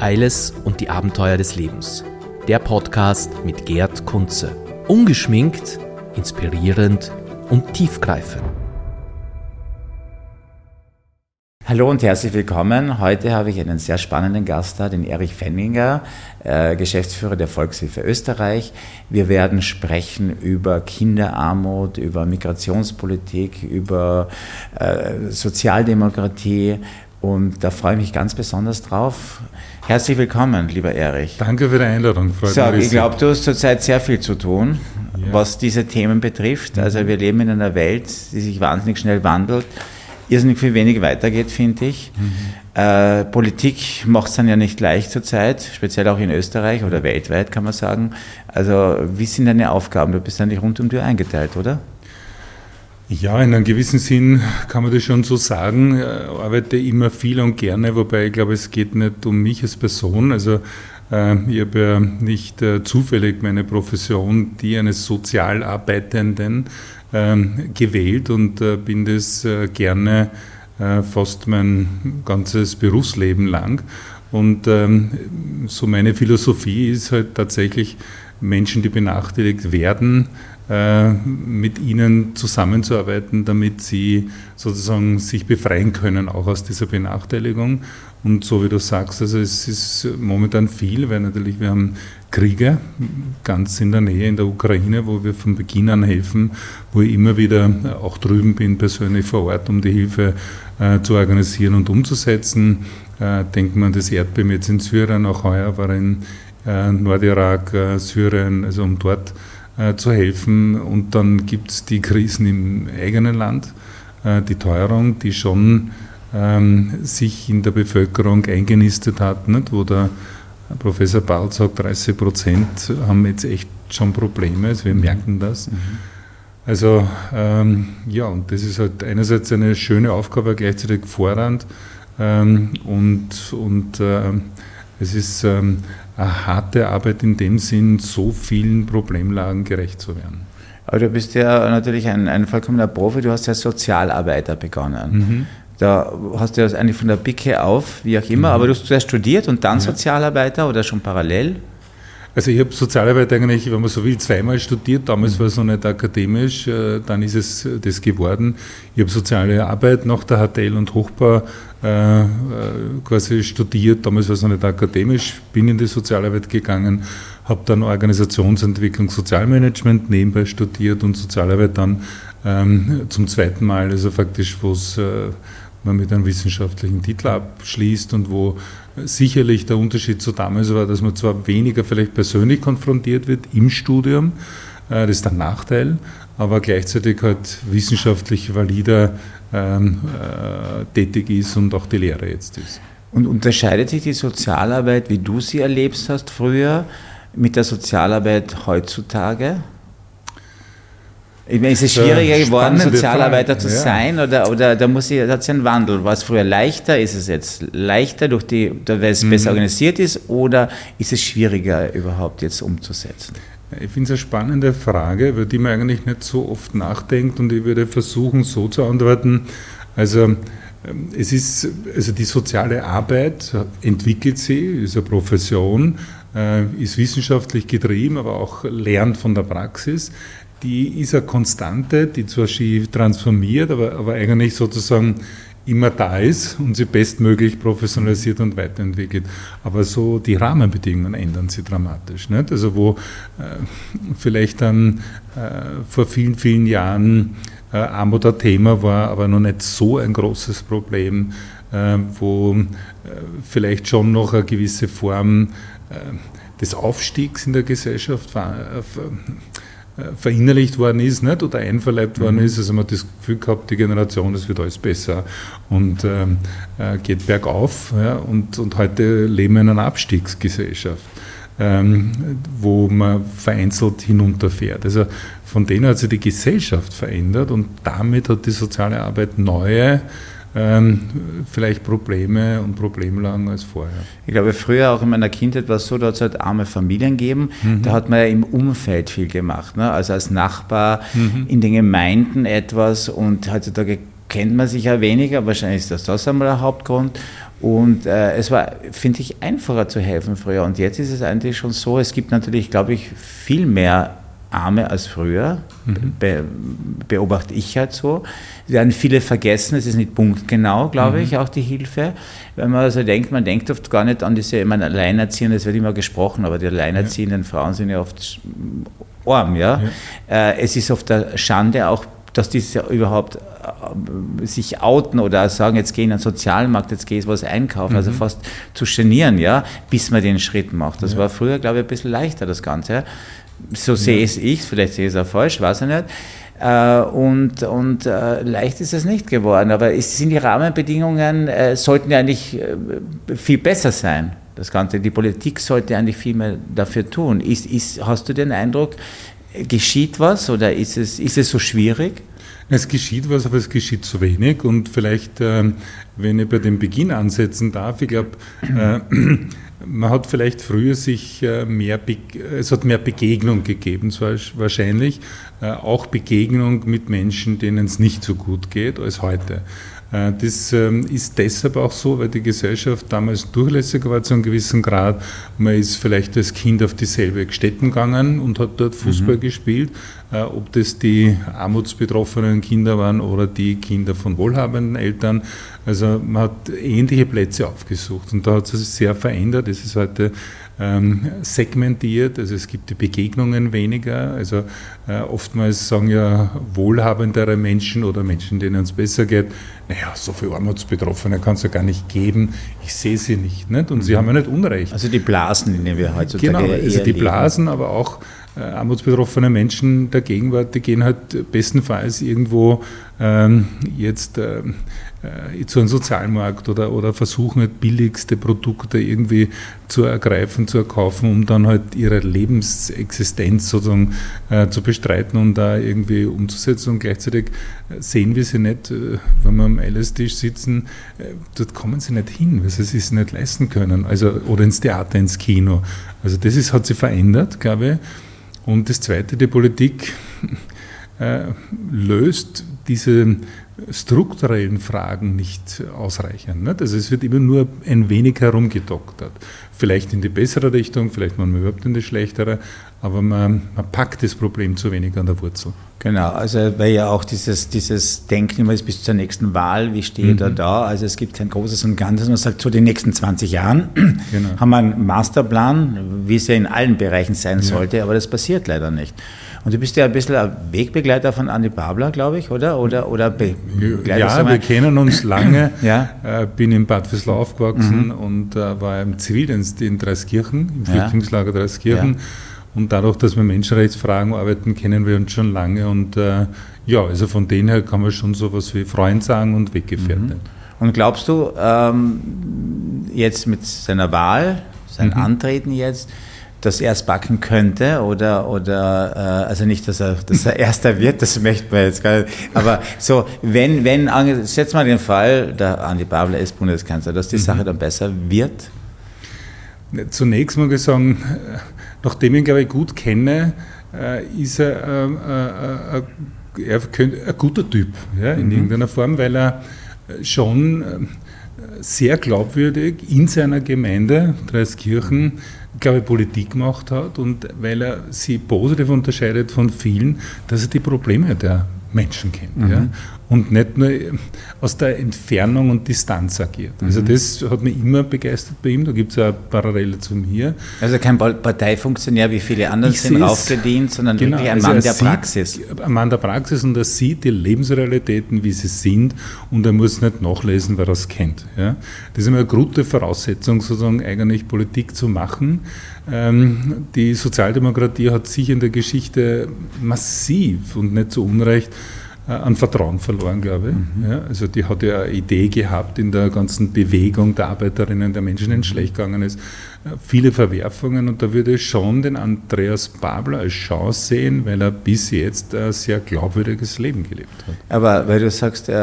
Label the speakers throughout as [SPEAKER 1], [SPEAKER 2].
[SPEAKER 1] Eiles und die Abenteuer des Lebens. Der Podcast mit Gerd Kunze. Ungeschminkt, inspirierend und tiefgreifend.
[SPEAKER 2] Hallo und herzlich willkommen. Heute habe ich einen sehr spannenden Gast da, den Erich Fenninger, äh, Geschäftsführer der Volkshilfe Österreich. Wir werden sprechen über Kinderarmut, über Migrationspolitik, über äh, Sozialdemokratie und da freue ich mich ganz besonders drauf. Herzlich willkommen, lieber Erich.
[SPEAKER 3] Danke für die Einladung.
[SPEAKER 2] Freut so, ich glaube, du hast zurzeit sehr viel zu tun, ja. was diese Themen betrifft. Also mhm. wir leben in einer Welt, die sich wahnsinnig schnell wandelt irrsinnig viel wenig weitergeht, finde ich. Mhm. Äh, Politik macht es dann ja nicht leicht zurzeit, speziell auch in Österreich oder weltweit, kann man sagen. Also, wie sind deine Aufgaben? Du bist ja nicht rund um die eingeteilt, oder?
[SPEAKER 3] Ja, in einem gewissen Sinn kann man das schon so sagen. Ich arbeite immer viel und gerne, wobei ich glaube, es geht nicht um mich als Person. Also äh, ich habe ja nicht äh, zufällig meine Profession, die eines Sozialarbeitenden, ähm, gewählt und äh, bin das äh, gerne äh, fast mein ganzes Berufsleben lang. Und ähm, so meine Philosophie ist halt tatsächlich, Menschen, die benachteiligt werden, mit ihnen zusammenzuarbeiten, damit sie sozusagen sich befreien können, auch aus dieser Benachteiligung. Und so wie du sagst, also es ist momentan viel, weil natürlich wir haben Kriege, ganz in der Nähe in der Ukraine, wo wir von Beginn an helfen, wo ich immer wieder auch drüben bin, persönlich vor Ort, um die Hilfe äh, zu organisieren und umzusetzen. Äh, denkt man an das Erdbeben jetzt in Syrien, auch heuer war in äh, Nordirak, äh, Syrien, also um dort äh, zu helfen. Und dann gibt es die Krisen im eigenen Land, äh, die Teuerung, die schon ähm, sich in der Bevölkerung eingenistet hat, nicht? wo der Professor Baul sagt, 30 Prozent haben jetzt echt schon Probleme, also wir merken das. Mhm. Also ähm, ja, und das ist halt einerseits eine schöne Aufgabe, gleichzeitig fordernd ähm, und, und äh, es ist ähm, harte Arbeit in dem Sinn, so vielen Problemlagen gerecht zu werden.
[SPEAKER 2] Aber du bist ja natürlich ein, ein vollkommener Profi, du hast ja Sozialarbeiter begonnen. Mhm. Da hast du ja eigentlich von der Picke auf, wie auch immer, mhm. aber du hast zuerst studiert und dann ja. Sozialarbeiter oder schon parallel?
[SPEAKER 3] Also ich habe Sozialarbeit eigentlich, wenn man so will, zweimal studiert. Damals war es noch nicht akademisch, äh, dann ist es das geworden. Ich habe soziale Arbeit nach der HTL und Hochbau äh, äh, quasi studiert. Damals war es noch nicht akademisch, bin in die Sozialarbeit gegangen, habe dann Organisationsentwicklung, Sozialmanagement nebenbei studiert und Sozialarbeit dann ähm, zum zweiten Mal, also faktisch, wo es man mit einem wissenschaftlichen Titel abschließt und wo sicherlich der Unterschied zu damals war, dass man zwar weniger vielleicht persönlich konfrontiert wird im Studium, äh, das ist der Nachteil, aber gleichzeitig halt wissenschaftlich valider ähm, äh, tätig ist und auch die Lehre jetzt ist.
[SPEAKER 2] Und unterscheidet sich die Sozialarbeit, wie du sie erlebst hast früher, mit der Sozialarbeit heutzutage? Ich meine, ist es schwieriger geworden, Sozialarbeiter Frage. zu ja. sein oder, oder da muss ich, da hat es einen Wandel? War es früher leichter? Ist es jetzt leichter, durch die, weil es mhm. besser organisiert ist oder ist es schwieriger überhaupt jetzt umzusetzen?
[SPEAKER 3] Ich finde es eine spannende Frage, über die man eigentlich nicht so oft nachdenkt und ich würde versuchen, so zu antworten. Also, ähm, es ist, also die soziale Arbeit entwickelt sie, ist eine Profession, äh, ist wissenschaftlich getrieben, aber auch lernt von der Praxis die ist eine Konstante, die zwar schief transformiert, aber, aber eigentlich sozusagen immer da ist und sie bestmöglich professionalisiert und weiterentwickelt. Aber so die Rahmenbedingungen ändern sich dramatisch. Nicht? Also wo äh, vielleicht dann äh, vor vielen, vielen Jahren äh, Armut ein Thema war, aber noch nicht so ein großes Problem, äh, wo äh, vielleicht schon noch eine gewisse Form äh, des Aufstiegs in der Gesellschaft war, verinnerlicht worden ist nicht, oder einverleibt mhm. worden ist. Also man hat das Gefühl gehabt, die Generation, es wird alles besser und ähm, äh, geht bergauf. Ja, und, und heute leben wir in einer Abstiegsgesellschaft, ähm, wo man vereinzelt hinunterfährt. Also von denen hat sich die Gesellschaft verändert und damit hat die soziale Arbeit neue ähm, vielleicht Probleme und Problemlagen als vorher.
[SPEAKER 2] Ich glaube, früher auch in meiner Kindheit war es so, da hat es halt arme Familien gegeben, mhm. da hat man ja im Umfeld viel gemacht, ne? also als Nachbar mhm. in den Gemeinden etwas und heutzutage kennt man sich ja weniger, wahrscheinlich ist das das einmal der Hauptgrund Und äh, es war, finde ich, einfacher zu helfen früher. Und jetzt ist es eigentlich schon so, es gibt natürlich, glaube ich, viel mehr Arme als früher, mhm. be beobachte ich halt so. Es werden viele vergessen, es ist nicht punktgenau, glaube mhm. ich, auch die Hilfe. Wenn man also denkt, man denkt oft gar nicht an diese, ich meine, Alleinerziehenden, es wird immer gesprochen, aber die alleinerziehenden ja. Frauen sind ja oft arm, ja. ja. Äh, es ist oft eine Schande auch, dass die überhaupt äh, sich outen oder sagen, jetzt gehe ich in den Sozialmarkt, jetzt gehe ich was einkaufen, also mhm. also fast zu genieren, ja, bis man den Schritt macht. Das ja. war früher, glaube ich, ein bisschen leichter, das Ganze so sehe es ich, vielleicht sehe ich es auch falsch, weiß ich nicht. Äh, und, und äh, leicht ist es nicht geworden. Aber es sind die Rahmenbedingungen, äh, sollten ja eigentlich viel besser sein. Das Ganze, die Politik sollte eigentlich viel mehr dafür tun. Ist, ist, hast du den Eindruck, geschieht was oder ist es, ist es so schwierig?
[SPEAKER 3] Es geschieht was, aber es geschieht zu wenig. Und vielleicht, ähm, wenn ich bei dem Beginn ansetzen darf, ich glaube, man hat vielleicht früher sich äh, mehr, es hat mehr Begegnung gegeben, wahrscheinlich, äh, auch Begegnung mit Menschen, denen es nicht so gut geht als heute. Äh, das ähm, ist deshalb auch so, weil die Gesellschaft damals durchlässiger war zu einem gewissen Grad. Man ist vielleicht als Kind auf dieselbe Stätten gegangen und hat dort Fußball mhm. gespielt. Äh, ob das die armutsbetroffenen Kinder waren oder die Kinder von wohlhabenden Eltern. Also man hat ähnliche Plätze aufgesucht und da hat es sich sehr verändert. Es ist heute ähm, segmentiert, also es gibt die Begegnungen weniger. Also äh, oftmals sagen ja wohlhabendere Menschen oder Menschen, denen es besser geht, naja, so viele Armutsbetroffene kann es ja gar nicht geben, ich sehe sie nicht. nicht? Und mhm. sie haben ja nicht Unrecht.
[SPEAKER 2] Also die Blasen, in denen wir heutzutage
[SPEAKER 3] Genau, also die Blasen, aber auch äh, armutsbetroffene Menschen der Gegenwart, die gehen halt bestenfalls irgendwo ähm, jetzt äh, äh, zu einem Sozialmarkt oder, oder versuchen halt billigste Produkte irgendwie zu ergreifen, zu erkaufen, um dann halt ihre Lebensexistenz sozusagen äh, zu bestreiten und da irgendwie umzusetzen. Und gleichzeitig äh, sehen wir sie nicht, äh, wenn wir am LS-Tisch sitzen, äh, dort kommen sie nicht hin, weil sie es sich nicht leisten können. Also, oder ins Theater, ins Kino. Also das ist, hat sich verändert, glaube ich. Und das Zweite, die Politik äh, löst diese strukturellen Fragen nicht ausreichend. Nicht? Also es wird immer nur ein wenig herumgedoktert. Vielleicht in die bessere Richtung, vielleicht manchmal überhaupt in die schlechtere, aber man, man, packt das Problem zu wenig an der Wurzel.
[SPEAKER 2] Genau, also weil ja auch dieses, dieses Denken immer ist bis zur nächsten Wahl, wie stehe ich mhm. da da? Also es gibt kein großes und Ganzes. Man sagt, zu den nächsten 20 Jahren genau. haben wir einen Masterplan, wie es ja in allen Bereichen sein ja. sollte, aber das passiert leider nicht. Und du bist ja ein bisschen ein Wegbegleiter von Andi Babler, glaube ich, oder? Oder, oder
[SPEAKER 3] ja, wir kennen uns lange. ja. Äh, bin in Bad Visslau aufgewachsen mhm. und äh, war im Zivildienst in Dreiskirchen, im Flüchtlingslager Dreiskirchen. Ja. Und dadurch, dass wir Menschenrechtsfragen arbeiten, kennen wir uns schon lange. Und äh, ja, also von denen her kann man schon so was wie Freund sagen und Weggefährte. Mhm.
[SPEAKER 2] Und glaubst du, ähm, jetzt mit seiner Wahl, sein mhm. Antreten jetzt, dass er es backen könnte oder, oder äh, also nicht, dass er, dass er Erster wird, das möchte man jetzt gar nicht. Aber so, wenn, wenn, setz mal den Fall, der Andi Babler ist Bundeskanzler, dass die mhm. Sache dann besser wird?
[SPEAKER 3] Zunächst mal sagen, äh, nachdem ich ihn, glaube ich, gut kenne, äh, ist er, äh, äh, äh, er ein guter Typ ja, in mhm. irgendeiner Form, weil er schon sehr glaubwürdig in seiner Gemeinde, Dreiskirchen, glaube ich, Politik gemacht hat und weil er sie positiv unterscheidet von vielen, dass er die Probleme der Menschen kennt. Mhm. Ja? Und nicht nur aus der Entfernung und Distanz agiert. Also mhm. das hat mich immer begeistert bei ihm. Da gibt es ja Parallele zu mir.
[SPEAKER 2] Also kein Parteifunktionär wie viele andere ich sind aufgedient, sondern genau, wirklich ein also Mann der sieht, Praxis.
[SPEAKER 3] Ein Mann der Praxis und er sieht die Lebensrealitäten, wie sie sind und er muss nicht nachlesen, weil er es kennt. Ja? Das ist immer eine gute Voraussetzung, sozusagen eigentlich Politik zu machen. Ähm, die Sozialdemokratie hat sich in der Geschichte massiv und nicht zu Unrecht an Vertrauen verloren, glaube ich. Mhm. Ja, also die hat ja eine Idee gehabt in der ganzen Bewegung der Arbeiterinnen, der Menschen, denen es schlecht gegangen ist, viele Verwerfungen und da würde ich schon den Andreas Babler als Chance sehen, weil er bis jetzt ein sehr glaubwürdiges Leben gelebt hat.
[SPEAKER 2] Aber weil du sagst, äh,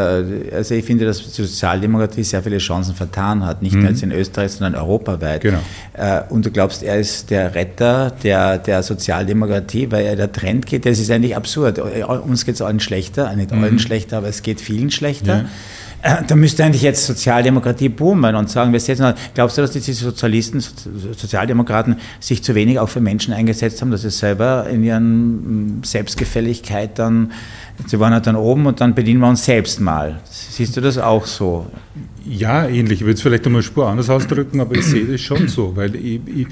[SPEAKER 2] also ich finde, dass die Sozialdemokratie sehr viele Chancen vertan hat, nicht mhm. nur jetzt in Österreich, sondern europaweit. Genau. Äh, und du glaubst, er ist der Retter der, der Sozialdemokratie, weil er der Trend geht, das ist eigentlich absurd. Uns geht es allen schlechter, nicht allen mhm. schlechter, aber es geht vielen schlechter. Ja. Da müsste eigentlich jetzt Sozialdemokratie boomen und sagen, wir setzen, glaubst du, dass diese Sozialisten, Sozialdemokraten sich zu wenig auch für Menschen eingesetzt haben, dass sie selber in ihren Selbstgefälligkeit dann, sie waren halt dann oben und dann bedienen wir uns selbst mal. Siehst du das auch so?
[SPEAKER 3] Ja, ähnlich. Ich würde es vielleicht einmal Spur anders ausdrücken, aber ich sehe das schon so, weil ich, ich,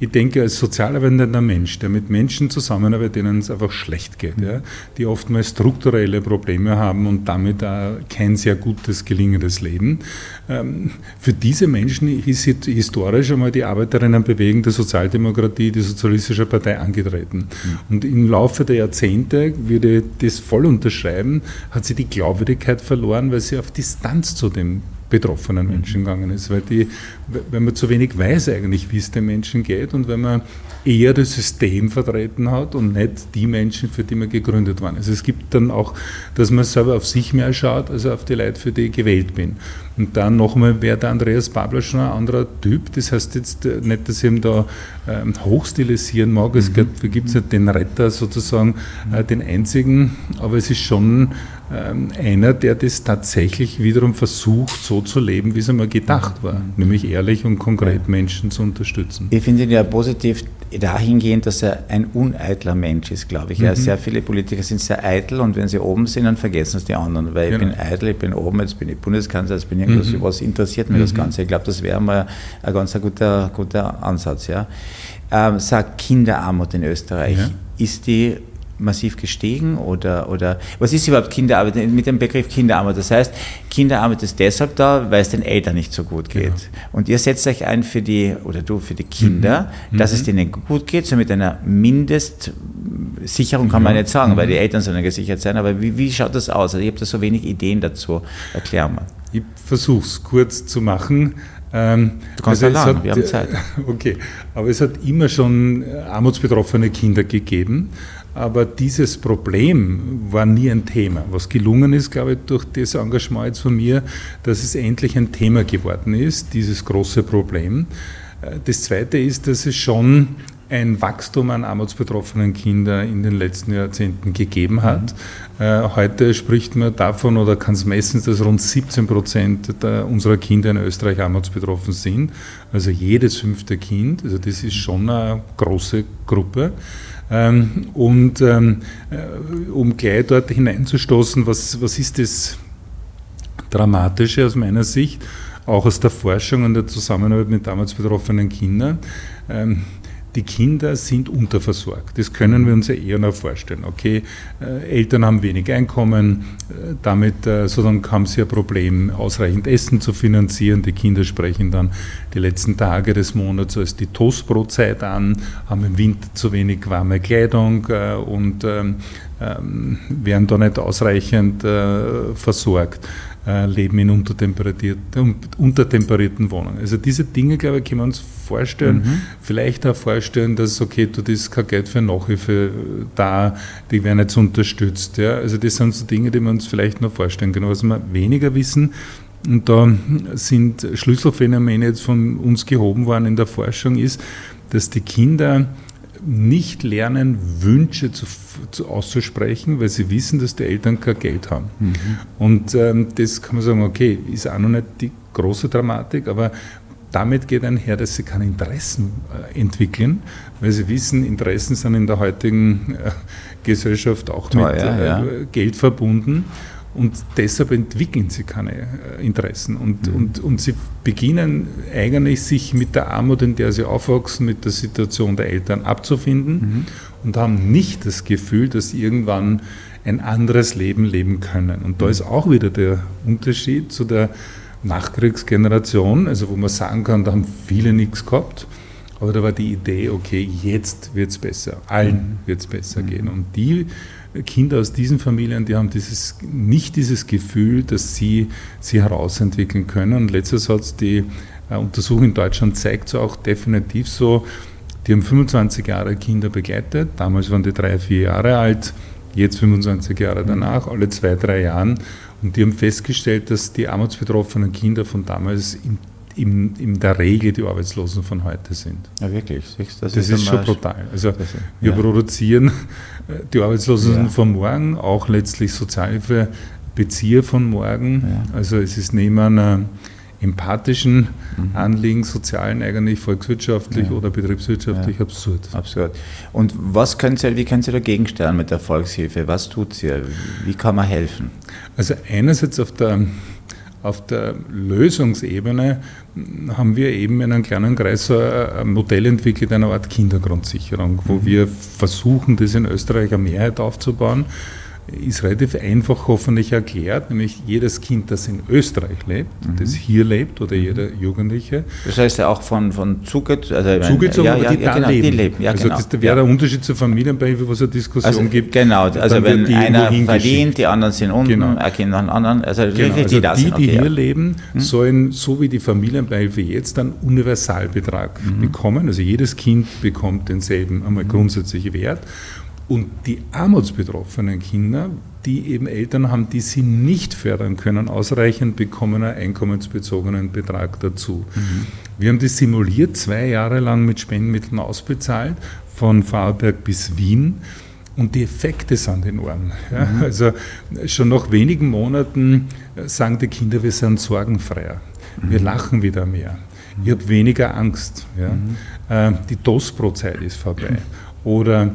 [SPEAKER 3] ich denke, als sozial arbeitender Mensch, der mit Menschen zusammenarbeitet, denen es einfach schlecht geht, ja, die oftmals strukturelle Probleme haben und damit auch kein sehr gutes, gelingendes Leben, ähm, für diese Menschen ist historisch einmal die Arbeiterinnenbewegung der Sozialdemokratie, die Sozialistische Partei angetreten. Mhm. Und im Laufe der Jahrzehnte, würde ich das voll unterschreiben, hat sie die Glaubwürdigkeit verloren, weil sie auf Distanz zu dem betroffenen Menschen gegangen ist, weil, die, weil man zu wenig weiß eigentlich, wie es den Menschen geht und wenn man eher das System vertreten hat und nicht die Menschen, für die man gegründet waren. Also es gibt dann auch, dass man selber auf sich mehr schaut, als auf die Leute, für die ich gewählt bin. Und dann nochmal wäre der Andreas Babler schon ein anderer Typ. Das heißt jetzt äh, nicht, dass ich ihn da ähm, hochstilisieren mag. Es mhm. gibt es nicht den Retter sozusagen, äh, den einzigen, aber es ist schon einer, der das tatsächlich wiederum versucht, so zu leben, wie es einmal gedacht war, nämlich ehrlich und konkret Menschen zu unterstützen.
[SPEAKER 2] Ich finde ihn ja positiv dahingehend, dass er ein uneitler Mensch ist, glaube ich. Mhm. Ja, sehr viele Politiker sind sehr eitel und wenn sie oben sind, dann vergessen es die anderen, weil genau. ich bin eitel, ich bin oben, jetzt bin ich Bundeskanzler, jetzt bin ich irgendwas, mhm. was interessiert mich mhm. das Ganze. Ich glaube, das wäre mal ein ganz guter, guter Ansatz. Ja. Ähm, sagt Kinderarmut in Österreich, ja. ist die massiv gestiegen oder, oder was ist überhaupt Kinderarbeit mit dem Begriff Kinderarmut? Das heißt, Kinderarbeit ist deshalb da, weil es den Eltern nicht so gut geht. Genau. Und ihr setzt euch ein für die, oder du für die Kinder, mhm. dass mhm. es denen gut geht, so mit einer Mindestsicherung kann man nicht sagen, mhm. weil die Eltern sollen gesichert sein, aber wie, wie schaut das aus? Also ich habe da so wenig Ideen dazu. Erklär mal.
[SPEAKER 3] Ich versuche es kurz zu machen.
[SPEAKER 2] Ähm, du kannst also ja lang, hat, wir haben Zeit.
[SPEAKER 3] Okay, aber es hat immer schon armutsbetroffene Kinder gegeben. Aber dieses Problem war nie ein Thema. Was gelungen ist, glaube ich, durch das Engagement jetzt von mir, dass es endlich ein Thema geworden ist, dieses große Problem. Äh, das Zweite ist, dass es schon ein Wachstum an armutsbetroffenen Kindern in den letzten Jahrzehnten gegeben hat. Mhm. Heute spricht man davon oder kann es messen, dass rund 17 Prozent unserer Kinder in Österreich armutsbetroffen sind. Also jedes fünfte Kind. Also das ist schon eine große Gruppe. Ähm, und ähm, äh, um gleich dort hineinzustoßen, was, was ist das Dramatische aus meiner Sicht, auch aus der Forschung und der Zusammenarbeit mit damals betroffenen Kindern. Ähm, die Kinder sind unterversorgt. Das können wir uns ja eher noch vorstellen. Okay, äh, Eltern haben wenig Einkommen, äh, damit äh, sozusagen haben sie ein Problem, ausreichend Essen zu finanzieren. Die Kinder sprechen dann die letzten Tage des Monats als die Toastbrotzeit an, haben im Winter zu wenig warme Kleidung und ähm, ähm, werden da nicht ausreichend versorgt. Äh, leben in untertemperierten, untertemperierten Wohnungen. Also diese Dinge, glaube ich, können wir uns vorstellen. Mhm. Vielleicht auch vorstellen, dass, okay, du ist kein Geld für Nachhilfe da, die werden jetzt unterstützt. Ja? Also das sind so Dinge, die wir uns vielleicht noch vorstellen können. Was wir weniger wissen, und da sind Schlüsselphänomene jetzt von uns gehoben worden in der Forschung, ist, dass die Kinder nicht lernen, Wünsche zu, zu, auszusprechen, weil sie wissen, dass die Eltern kein Geld haben. Mhm. Und ähm, das kann man sagen, okay, ist auch noch nicht die große Dramatik, aber damit geht einher, dass sie keine Interessen äh, entwickeln, weil sie wissen, Interessen sind in der heutigen äh, Gesellschaft auch Teuer, mit äh, ja. Geld verbunden. Und deshalb entwickeln sie keine äh, Interessen. Und, mhm. und, und sie beginnen eigentlich sich mit der Armut, in der sie aufwachsen, mit der Situation der Eltern abzufinden mhm. und haben nicht das Gefühl, dass sie irgendwann ein anderes Leben leben können. Und da mhm. ist auch wieder der Unterschied zu der Nachkriegsgeneration, also wo man sagen kann, da haben viele nichts gehabt. Aber da war die Idee, okay, jetzt wird es besser, allen mhm. wird es besser mhm. gehen. Und die Kinder aus diesen Familien, die haben dieses, nicht dieses Gefühl, dass sie sie herausentwickeln können. Letzter Satz, die äh, Untersuchung in Deutschland zeigt es auch definitiv so, die haben 25 Jahre Kinder begleitet, damals waren die drei, vier Jahre alt, jetzt 25 Jahre danach, alle zwei, drei Jahren. Und die haben festgestellt, dass die armutsbetroffenen Kinder von damals im in, in der Regel die Arbeitslosen von heute sind.
[SPEAKER 2] Ja, wirklich.
[SPEAKER 3] Das, das ist, ist schon brutal. Also wir ja. produzieren die Arbeitslosen ja. von morgen, auch letztlich Sozialhilfe Bezieher von morgen. Ja. Also es ist neben einer empathischen mhm. Anliegen, sozialen eigentlich, volkswirtschaftlich ja. oder betriebswirtschaftlich ja. absurd.
[SPEAKER 2] Absurd. Und was können Sie, wie können Sie dagegen stellen mit der Volkshilfe? Was tut sie? Wie kann man helfen?
[SPEAKER 3] Also einerseits auf der auf der Lösungsebene haben wir eben in einem kleinen Kreis ein Modell entwickelt, eine Art Kindergrundsicherung, wo mhm. wir versuchen, das in Österreich eine Mehrheit aufzubauen ist relativ einfach hoffentlich erklärt, nämlich jedes Kind, das in Österreich lebt, mhm. das hier lebt oder mhm. jeder Jugendliche.
[SPEAKER 2] Das heißt ja auch von, von zugezogen,
[SPEAKER 3] also zugezogen ja, ja, die ja, da genau, leben. Die leben. Ja, also genau. das wäre der Unterschied zur Familienbeihilfe, wo es eine Diskussion
[SPEAKER 2] also,
[SPEAKER 3] gibt.
[SPEAKER 2] Genau, also wenn einer verdient, die anderen sind unten, genau. ein Kind nach dem anderen, also,
[SPEAKER 3] genau. also die, die, die hier leben, mhm. sollen so wie die Familienbeihilfe jetzt einen Universalbetrag mhm. bekommen. Also jedes Kind bekommt denselben einmal mhm. grundsätzlichen Wert und die armutsbetroffenen Kinder, die eben Eltern haben, die sie nicht fördern können, ausreichend bekommen einen einkommensbezogenen Betrag dazu. Mhm. Wir haben das simuliert, zwei Jahre lang mit Spendenmitteln ausbezahlt, von Vorarlberg bis Wien. Und die Effekte sind enorm. Ja? Mhm. Also schon nach wenigen Monaten sagen die Kinder, wir sind sorgenfreier. Mhm. Wir lachen wieder mehr. Ich habe weniger Angst. Ja? Mhm. Äh, die DOS-Pro-Zeit ist vorbei. Oder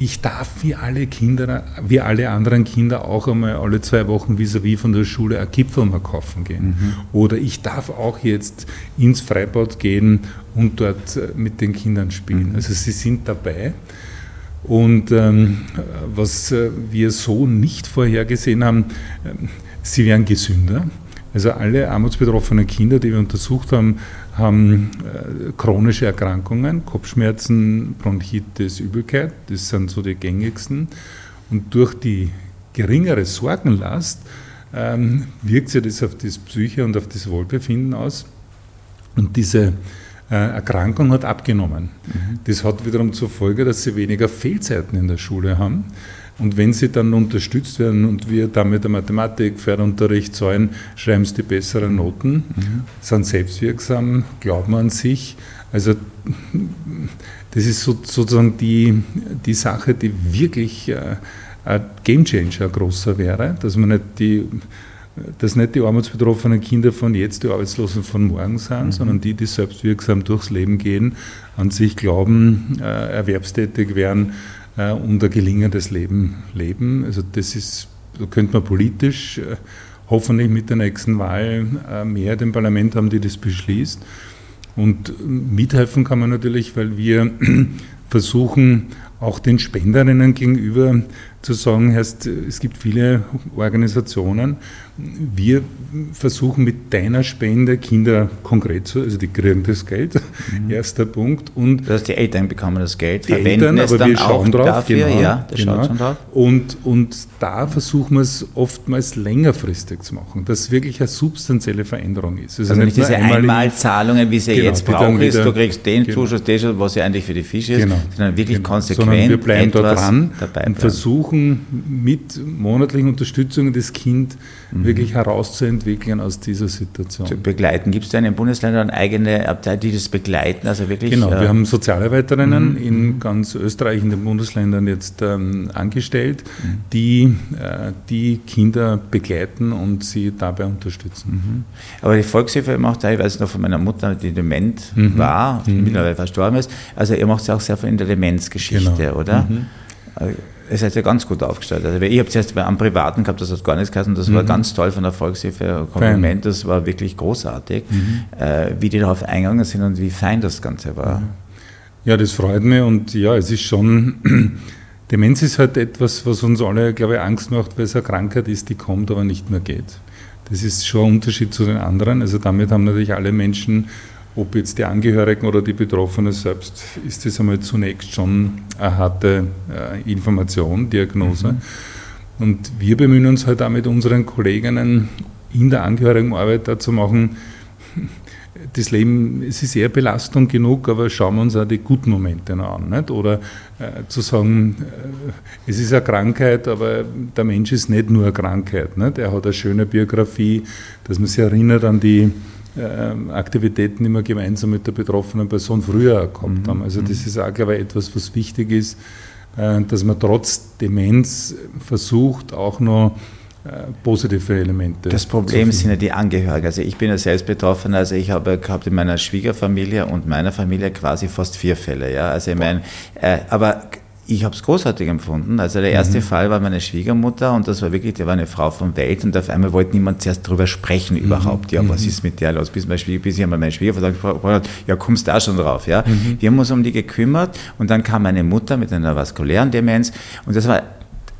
[SPEAKER 3] ich darf wie alle Kinder, wie alle anderen Kinder auch einmal alle zwei Wochen vis-à-vis -vis von der Schule ein Gipfel mal kaufen gehen. Mhm. Oder ich darf auch jetzt ins Freibad gehen und dort äh, mit den Kindern spielen. Mhm. Also sie sind dabei. Und ähm, was äh, wir so nicht vorhergesehen haben, äh, sie werden gesünder. Also alle armutsbetroffenen Kinder, die wir untersucht haben, haben äh, chronische Erkrankungen, Kopfschmerzen, Bronchitis, Übelkeit, das sind so die gängigsten. Und durch die geringere Sorgenlast ähm, wirkt sich das auf das Psyche und auf das Wohlbefinden aus. Und diese äh, Erkrankung hat abgenommen. Mhm. Das hat wiederum zur Folge, dass sie weniger Fehlzeiten in der Schule haben. Und wenn sie dann unterstützt werden und wir damit der Mathematik, Fernunterricht zahlen, schreiben sie die besseren Noten, mhm. sind selbstwirksam, glauben an sich. Also das ist sozusagen die, die Sache, die wirklich äh, ein Gamechanger großer wäre, dass man nicht die dass nicht die armutsbetroffenen Kinder von jetzt die Arbeitslosen von morgen sind, mhm. sondern die, die selbstwirksam durchs Leben gehen, an sich glauben, äh, erwerbstätig werden äh, und ein gelingendes Leben leben. Also das ist, da könnte man politisch äh, hoffentlich mit der nächsten Wahl äh, mehr dem Parlament haben, die das beschließt. Und mithelfen kann man natürlich, weil wir versuchen, auch den Spenderinnen gegenüber zu sagen, heißt, es gibt viele Organisationen, wir versuchen mit deiner Spende Kinder konkret zu, also die kriegen das Geld, mhm. erster Punkt.
[SPEAKER 2] Und das heißt, die Eltern bekommen das Geld,
[SPEAKER 3] die Eltern, aber wir schauen drauf, dafür, genau, ja, genau. drauf. Und, und da versuchen wir es oftmals längerfristig zu machen, dass wirklich eine substanzielle Veränderung ist.
[SPEAKER 2] Also, also nicht diese Einmalzahlungen, wie sie genau, jetzt brauchen, ist, du kriegst den genau. Zuschuss, den Zuschuss, was ja eigentlich für die Fische ist, genau. sondern wirklich genau. konsequent sondern
[SPEAKER 3] wir bleiben da dran und versuchen mit monatlichen Unterstützungen das Kind mhm. wirklich herauszuentwickeln aus dieser Situation.
[SPEAKER 2] Zu begleiten. Gibt es da in den Bundesländern eigene Abteilungen, die das begleiten? Also wirklich,
[SPEAKER 3] genau, wir äh, haben Sozialarbeiterinnen mhm. in ganz Österreich, in den Bundesländern jetzt ähm, angestellt, mhm. die äh, die Kinder begleiten und sie dabei unterstützen.
[SPEAKER 2] Mhm. Aber die Volkshilfe macht teilweise noch von meiner Mutter, die dement mhm. war, die mhm. mittlerweile verstorben ist. Also ihr macht ja auch sehr viel in der Demenzgeschichte, genau. oder? Also, Ihr seid ja ganz gut aufgestellt. Also ich habe es erst am Privaten gehabt, das hat gar nichts geheißen. Das mhm. war ganz toll von der Volkshilfe. Kompliment, das war wirklich großartig, mhm. äh, wie die darauf eingegangen sind und wie fein das Ganze war.
[SPEAKER 3] Ja, das freut mich und ja, es ist schon. Demenz ist halt etwas, was uns alle, glaube ich, Angst macht, weil es eine Krankheit ist, die kommt, aber nicht mehr geht. Das ist schon ein Unterschied zu den anderen. Also damit haben natürlich alle Menschen ob jetzt die Angehörigen oder die Betroffenen selbst, ist das einmal zunächst schon eine harte äh, Information, Diagnose. Mhm. Und wir bemühen uns halt auch mit unseren Kolleginnen in der Angehörigenarbeit dazu machen, das Leben, es ist eher Belastung genug, aber schauen wir uns auch die guten Momente noch an. Nicht? Oder äh, zu sagen, äh, es ist eine Krankheit, aber der Mensch ist nicht nur eine Krankheit. Nicht? Er hat eine schöne Biografie, dass man sich erinnert an die Aktivitäten, die wir gemeinsam mit der betroffenen Person früher gehabt haben. Also das mhm. ist auch, glaube ich, etwas, was wichtig ist, äh, dass man trotz Demenz versucht, auch noch positive Elemente.
[SPEAKER 2] Das Problem sind ja die Angehörigen. Also ich bin ja selbst betroffen. Also ich habe gehabt in meiner Schwiegerfamilie und meiner Familie quasi fast vier Fälle. Ja, also ich meine, äh, aber ich habe es großartig empfunden. Also der erste mhm. Fall war meine Schwiegermutter und das war wirklich, die war eine Frau von Welt und auf einmal wollte niemand zuerst darüber sprechen mhm. überhaupt. Ja, was mhm. ist mit der los? Bis, mein Schwieger, bis ich einmal meine Schwiegervater gefragt habe, ja, kommst du da schon drauf? Ja, mhm. wir haben uns um die gekümmert und dann kam meine Mutter mit einer vaskulären Demenz und das war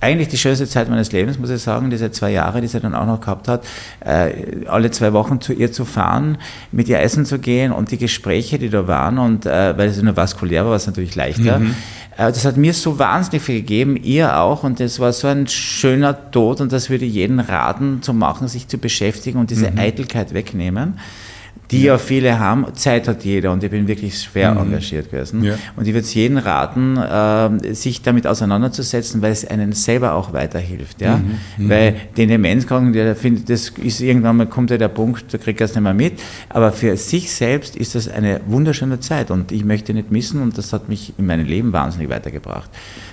[SPEAKER 2] eigentlich die schönste Zeit meines Lebens, muss ich sagen, diese zwei Jahre, die sie dann auch noch gehabt hat, äh, alle zwei Wochen zu ihr zu fahren, mit ihr essen zu gehen und die Gespräche, die da waren und äh, weil sie nur vaskulär war, war es natürlich leichter. Mhm. Äh, das hat mir so wahnsinnig viel gegeben, ihr auch und das war so ein schöner Tod und das würde jeden raten zu machen, sich zu beschäftigen und diese mhm. Eitelkeit wegnehmen die ja viele haben. Zeit hat jeder und ich bin wirklich schwer mhm. engagiert gewesen. Ja. Und ich würde es jedem raten, äh, sich damit auseinanderzusetzen, weil es einen selber auch weiterhilft. Ja? Mhm. mhm. Weil den Demenzkranken, der findet, das ist irgendwann mal kommt ja der Punkt, da kriegt er es nicht mehr mit. Aber für sich selbst ist das eine wunderschöne Zeit und ich möchte nicht missen und das hat mich in meinem Leben wahnsinnig weitergebracht.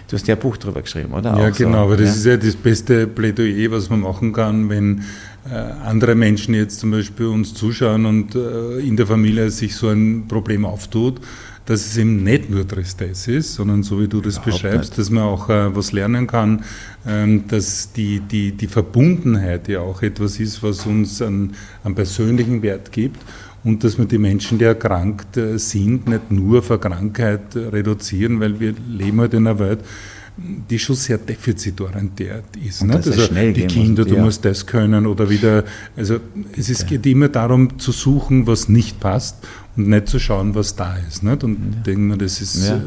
[SPEAKER 2] Du hast ja ein Buch darüber geschrieben, oder?
[SPEAKER 3] Ja, auch genau, so, aber das ja? ist ja das beste Plädoyer, was man machen kann, wenn andere Menschen jetzt zum Beispiel uns zuschauen und äh, in der Familie sich so ein Problem auftut, dass es eben nicht nur Tristesse ist, sondern so wie du das Überhaupt beschreibst, nicht. dass man auch äh, was lernen kann, ähm, dass die, die, die Verbundenheit ja auch etwas ist, was uns einen, einen persönlichen Wert gibt und dass wir die Menschen, die erkrankt sind, nicht nur vor Krankheit reduzieren, weil wir leben halt in einer Welt, die schon sehr defizitorientiert ist. Ne?
[SPEAKER 2] also
[SPEAKER 3] die Kinder, du ja. musst das können oder wieder. Also es ist, geht immer darum zu suchen, was nicht passt und nicht zu schauen, was da ist. Nicht? Und ja. denken wir, das ist. Ja.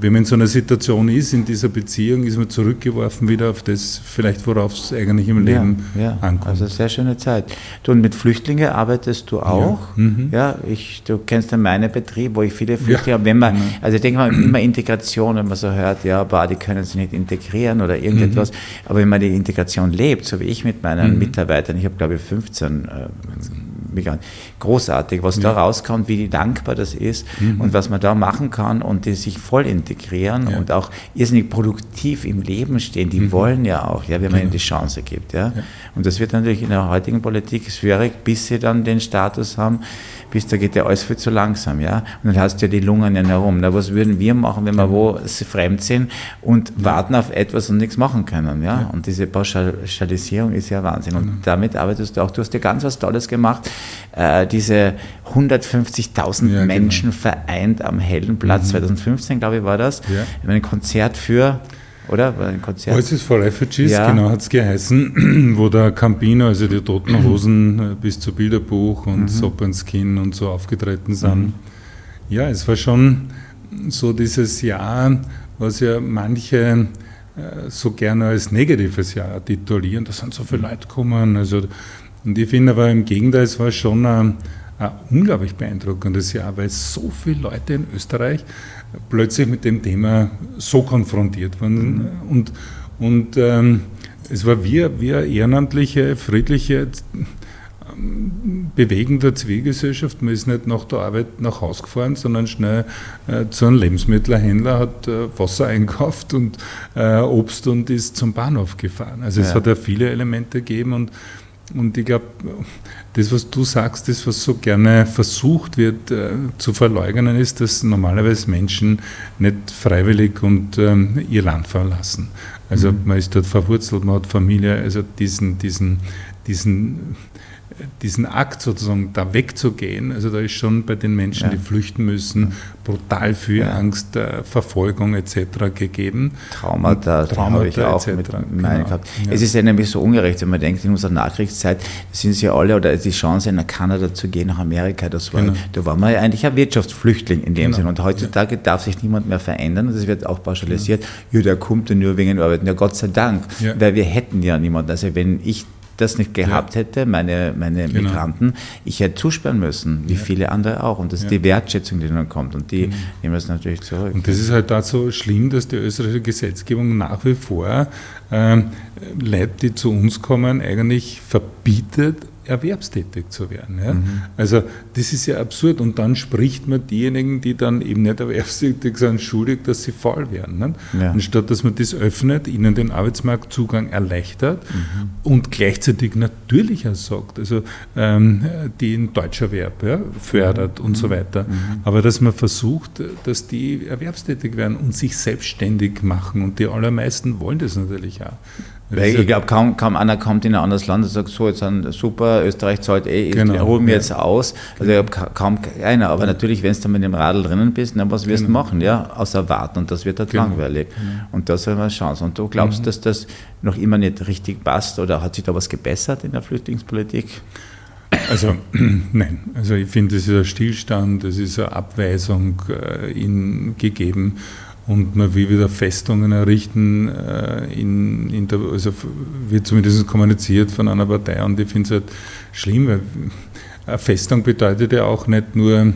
[SPEAKER 3] Wenn man in so einer Situation ist, in dieser Beziehung, ist man zurückgeworfen wieder auf das, vielleicht worauf es eigentlich im Leben ja, ja. ankommt.
[SPEAKER 2] Also sehr schöne Zeit. Du und mit Flüchtlingen arbeitest du auch. Ja, mhm. ja ich, du kennst ja meinen Betrieb, wo ich viele Flüchtlinge habe. Wenn man, mhm. also ich denke mal immer Integration, wenn man so hört, ja, bah, die können sich nicht integrieren oder irgendetwas. Mhm. Aber wenn man die Integration lebt, so wie ich mit meinen mhm. Mitarbeitern, ich habe glaube ich 15 äh, Migranten, großartig, was da rauskommt, wie dankbar das ist mhm. und was man da machen kann und die sich voll integrieren ja. und auch irrsinnig produktiv im Leben stehen. Die mhm. wollen ja auch, ja, wenn man ihnen die Chance gibt. Ja. ja. Und das wird natürlich in der heutigen Politik schwierig, bis sie dann den Status haben, bis da geht ja alles viel zu langsam, ja. Und dann hast du ja die Lungen ja herum. Na, was würden wir machen, wenn wir wo fremd sind und warten auf etwas und nichts machen können, ja. ja. Und diese Pauschalisierung ist ja Wahnsinn. Und mhm. damit arbeitest du auch. Du hast ja ganz was Tolles gemacht. Äh, diese 150.000 ja, genau. Menschen genau. vereint am hellen Platz. Mhm. 2015, glaube ich, war das. Ja. Ein Konzert für oder?
[SPEAKER 3] ein Konzert. Voices for Refugees, ja. genau hat es geheißen, wo der Campino, also die Toten Hosen äh, bis zu Bilderbuch und mhm. Sop and Skin und so aufgetreten sind. Mhm. Ja, es war schon so dieses Jahr, was ja manche äh, so gerne als negatives Jahr titulieren. Da sind so viele Leute gekommen. Also, und ich finde aber im Gegenteil, es war schon ein, ein unglaublich beeindruckendes Jahr, weil so viele Leute in Österreich plötzlich mit dem Thema so konfrontiert waren. Mhm. Und, und ähm, es war wie, wie eine ehrenamtliche, friedliche ähm, der Zivilgesellschaft. Man ist nicht nach der Arbeit nach Hause gefahren, sondern schnell äh, zu einem Lebensmittelhändler, hat äh, Wasser einkauft und äh, Obst und ist zum Bahnhof gefahren. Also ja. es hat ja viele Elemente gegeben und und ich glaube, das, was du sagst, das, was so gerne versucht wird äh, zu verleugnen, ist, dass normalerweise Menschen nicht freiwillig und ähm, ihr Land verlassen. Also mhm. man ist dort verwurzelt, man hat Familie, also diesen, diesen, diesen diesen Akt sozusagen da wegzugehen, also da ist schon bei den Menschen, ja. die flüchten müssen, brutal viel ja. Angst, äh, Verfolgung etc. gegeben.
[SPEAKER 2] Traumata, Traumata habe ich auch mit meinen genau. gehabt. Ja. Es ist ja nämlich so ungerecht, wenn man denkt, in unserer Nachkriegszeit sind sie ja alle, oder die Chance nach Kanada zu gehen, nach Amerika, das war, genau. da war man ja eigentlich ein Wirtschaftsflüchtling in dem genau. Sinn. Und heutzutage darf sich niemand mehr verändern, das wird auch pauschalisiert, ja, der kommt nur wegen Arbeiten. Ja, Gott sei Dank, weil wir hätten ja niemanden. Also wenn ich das nicht gehabt ja. hätte, meine, meine genau. Migranten, ich hätte zusperren müssen, wie ja. viele andere auch. Und das ist die Wertschätzung, die dann kommt. Und die mhm. nehmen das natürlich zurück.
[SPEAKER 3] Und das ist halt da so schlimm, dass die österreichische Gesetzgebung nach wie vor ähm, Leute, die zu uns kommen, eigentlich verbietet, erwerbstätig zu werden. Ja? Mhm. Also das ist ja absurd. Und dann spricht man diejenigen, die dann eben nicht erwerbstätig sind, schuldig, dass sie faul werden. Ja. Anstatt dass man das öffnet, ihnen den Arbeitsmarktzugang erleichtert mhm. und gleichzeitig natürlich auch sagt, also ähm, den Deutscherwerb ja, fördert mhm. und so weiter. Mhm. Aber dass man versucht, dass die erwerbstätig werden und sich selbstständig machen. Und die allermeisten wollen das natürlich auch.
[SPEAKER 2] Weil ich glaube, kaum, kaum einer kommt in ein anderes Land und sagt, so, jetzt sind super, Österreich zahlt eh, ich genau, hole mir jetzt aus. Also ich habe kaum einer. Aber natürlich, wenn du mit dem Radl drinnen bist, dann was wirst du genau. machen? Ja, außer warten. Und das wird halt genau. langweilig. Und da soll man Chance. Und du glaubst, mhm. dass das noch immer nicht richtig passt oder hat sich da was gebessert in der Flüchtlingspolitik?
[SPEAKER 3] Also nein, also ich finde, es ist ein Stillstand, es ist eine Abweisung äh, in, gegeben und man will wieder Festungen errichten, äh, in, in der, also wird zumindest kommuniziert von einer Partei und ich finde es halt schlimm, weil eine Festung bedeutet ja auch nicht nur,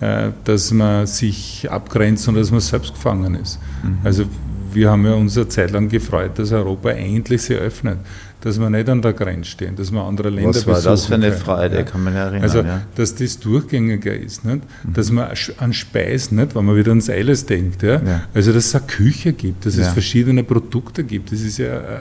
[SPEAKER 3] äh, dass man sich abgrenzt, sondern dass man selbst gefangen ist. Mhm. Also wir haben ja uns eine Zeit lang gefreut, dass Europa endlich sich öffnet dass wir nicht an der Grenze stehen, dass wir andere Länder
[SPEAKER 2] besuchen Was war das für eine Freude, ja. kann man erinnern.
[SPEAKER 3] Also, ja. dass das durchgängiger ist, nicht? Mhm. dass man an Speisen, nicht? wenn man wieder ans Eiles denkt, ja? ja. also dass es eine Küche gibt, dass es verschiedene Produkte gibt, das ist ja äh,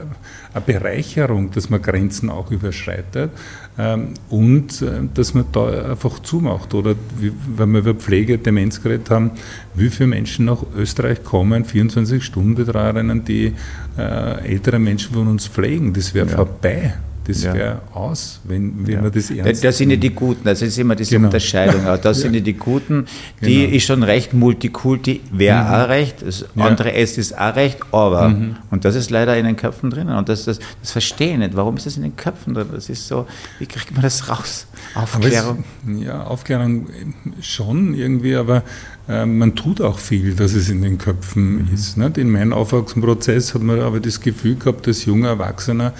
[SPEAKER 3] eine Bereicherung, dass man Grenzen auch überschreitet ähm, und äh, dass man da einfach zumacht. Oder wie, wenn wir über Pflege, Demenz geredet haben, wie viele Menschen nach Österreich kommen, 24-Stunden-Betreuerinnen, die äh, ältere Menschen von uns pflegen. Das wäre ja. vorbei. Das ja. wäre aus, wenn, wenn ja. man das ernst
[SPEAKER 2] Da, da sind ja die Guten, das ist immer diese genau. Unterscheidung. Da ja. sind ja die Guten, die genau. ist schon recht, Multikulti wäre mhm. auch recht, das andere S ist auch recht, aber, mhm. und das ist leider in den Köpfen drinnen und das, das, das verstehe ich nicht. Warum ist das in den Köpfen drin? Das ist so, wie kriegt man das raus?
[SPEAKER 3] Aufklärung? Es, ja, Aufklärung schon irgendwie, aber man tut auch viel, dass es in den Köpfen mhm. ist. Nicht? In meinem Aufwachsenprozess hat man aber das Gefühl gehabt, als junger Erwachsener,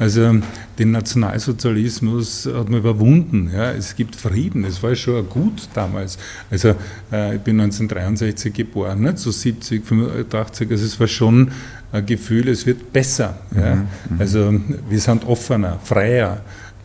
[SPEAKER 3] also den Nationalsozialismus hat man überwunden. Ja? Es gibt Frieden, es war schon gut damals. Also äh, ich bin 1963 geboren, nicht? so 70, 85, also es war schon ein Gefühl, es wird besser. Ja? Mhm. mhm. Also wir sind offener, freier.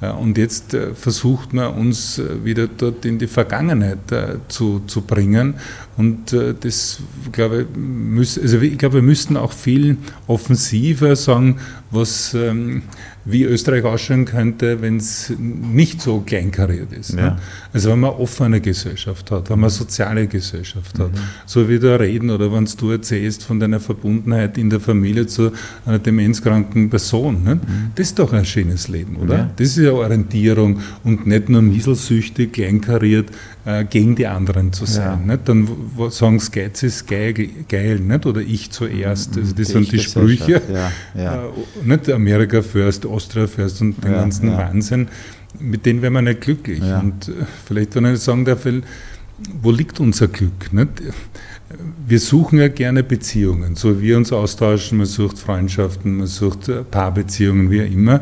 [SPEAKER 3] Und jetzt äh, versucht man uns äh, wieder dort in die Vergangenheit äh, zu, zu bringen. Und das, glaube ich, müß, also ich glaube, wir müssten auch viel offensiver sagen, was ähm, wie Österreich ausschauen könnte, wenn es nicht so kleinkariert ist. Ne? Ja. Ne? Also wenn man offene Gesellschaft hat, wenn man soziale Gesellschaft hat, mhm. so wie du reden oder wenn du erzählst von deiner Verbundenheit in der Familie zu einer demenzkranken Person. Ne? Mhm. Das ist doch ein schönes Leben, oder? Ja. Das ist ja Orientierung und nicht nur mieselsüchtig, kleinkariert äh, gegen die anderen zu sein. Ja. Nicht? Dann sagen sie, Geiz ist geil, geil nicht? oder ich zuerst. Also das die sind die Sprüche. Ja. Ja. Äh, nicht Amerika first, Austria first und den ganzen Wahnsinn. Mit denen wäre man nicht glücklich. Und äh, vielleicht, wenn ich sagen darf, wo liegt unser Glück? Nicht? Wir suchen ja gerne Beziehungen, so wie wir uns austauschen, man sucht Freundschaften, man sucht Paarbeziehungen, wie immer.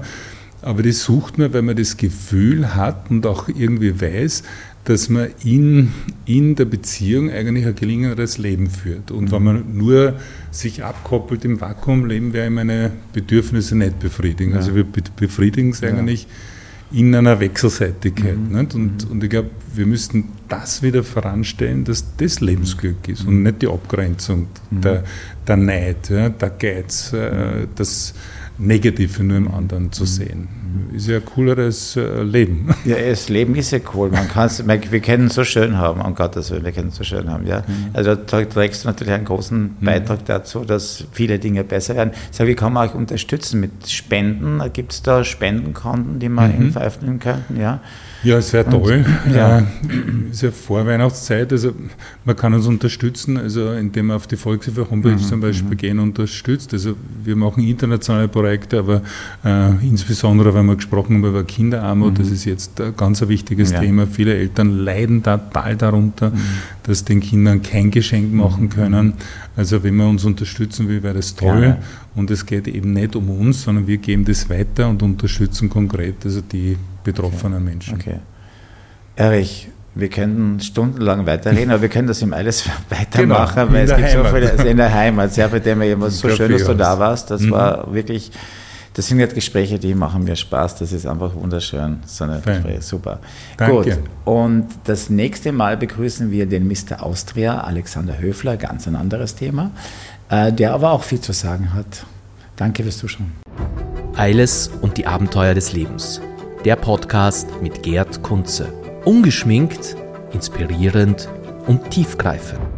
[SPEAKER 3] Aber die sucht man, weil man das Gefühl hat und auch irgendwie weiß, dass man in, in der Beziehung eigentlich ein gelingenderes Leben führt. Und wenn man nur sich abkoppelt im Vakuum leben, wäre meine Bedürfnisse nicht befriedigen. Also wir befriedigen es eigentlich in einer Wechselseitigkeit. Mhm. Und, mhm. und ich glaube, wir müssten das wieder voranstellen, dass das Lebensglück ist mhm. und nicht die Abgrenzung, mhm. der, der Neid, ja, der Geiz, äh, das Negative nur im anderen zu mhm. sehen. Ist ja ein cooleres äh, Leben.
[SPEAKER 2] Ja, das Leben ist ja cool. Man kann's, wir können es so schön haben, um Gottes Willen, wir können es so schön haben. Ja? Mhm. Also da trägst du natürlich einen großen mhm. Beitrag dazu, dass viele Dinge besser werden. Ich sage, wie kann man euch unterstützen mit Spenden? Gibt es da Spendenkonten, die man mhm. veröffentlichen könnten? Ja?
[SPEAKER 3] Ja, es wäre toll. Ja. Es ist ja Vorweihnachtszeit, also man kann uns unterstützen, also indem man auf die Volkshilfe-Homepage mhm. zum Beispiel mhm. gehen unterstützt. Also wir machen internationale Projekte, aber äh, insbesondere, wenn wir gesprochen haben über Kinderarmut, mhm. das ist jetzt ein ganz wichtiges ja. Thema. Viele Eltern leiden total darunter, mhm. dass den Kindern kein Geschenk machen mhm. können. Also wenn man uns unterstützen will, wäre das toll. Ja. Und es geht eben nicht um uns, sondern wir geben das weiter und unterstützen konkret also die betroffenen okay. Menschen.
[SPEAKER 2] Okay. Erich, wir könnten stundenlang weiterreden, aber wir können das im alles weitermachen, genau, weil es gibt Heimat. so viele also in der Heimat, sehr bei dem immer so schön, dass du da warst. Das mhm. war wirklich Das sind jetzt Gespräche, die machen mir Spaß. Das ist einfach wunderschön. So eine
[SPEAKER 3] Fein.
[SPEAKER 2] Gespräche. Super.
[SPEAKER 3] Danke.
[SPEAKER 2] Gut. Und das nächste Mal begrüßen wir den Mr. Austria, Alexander Höfler, ganz ein anderes Thema, äh, der aber auch viel zu sagen hat. Danke fürs Zuschauen.
[SPEAKER 1] Eiles und die Abenteuer des Lebens. Der Podcast mit Gerd Kunze. Ungeschminkt, inspirierend und tiefgreifend.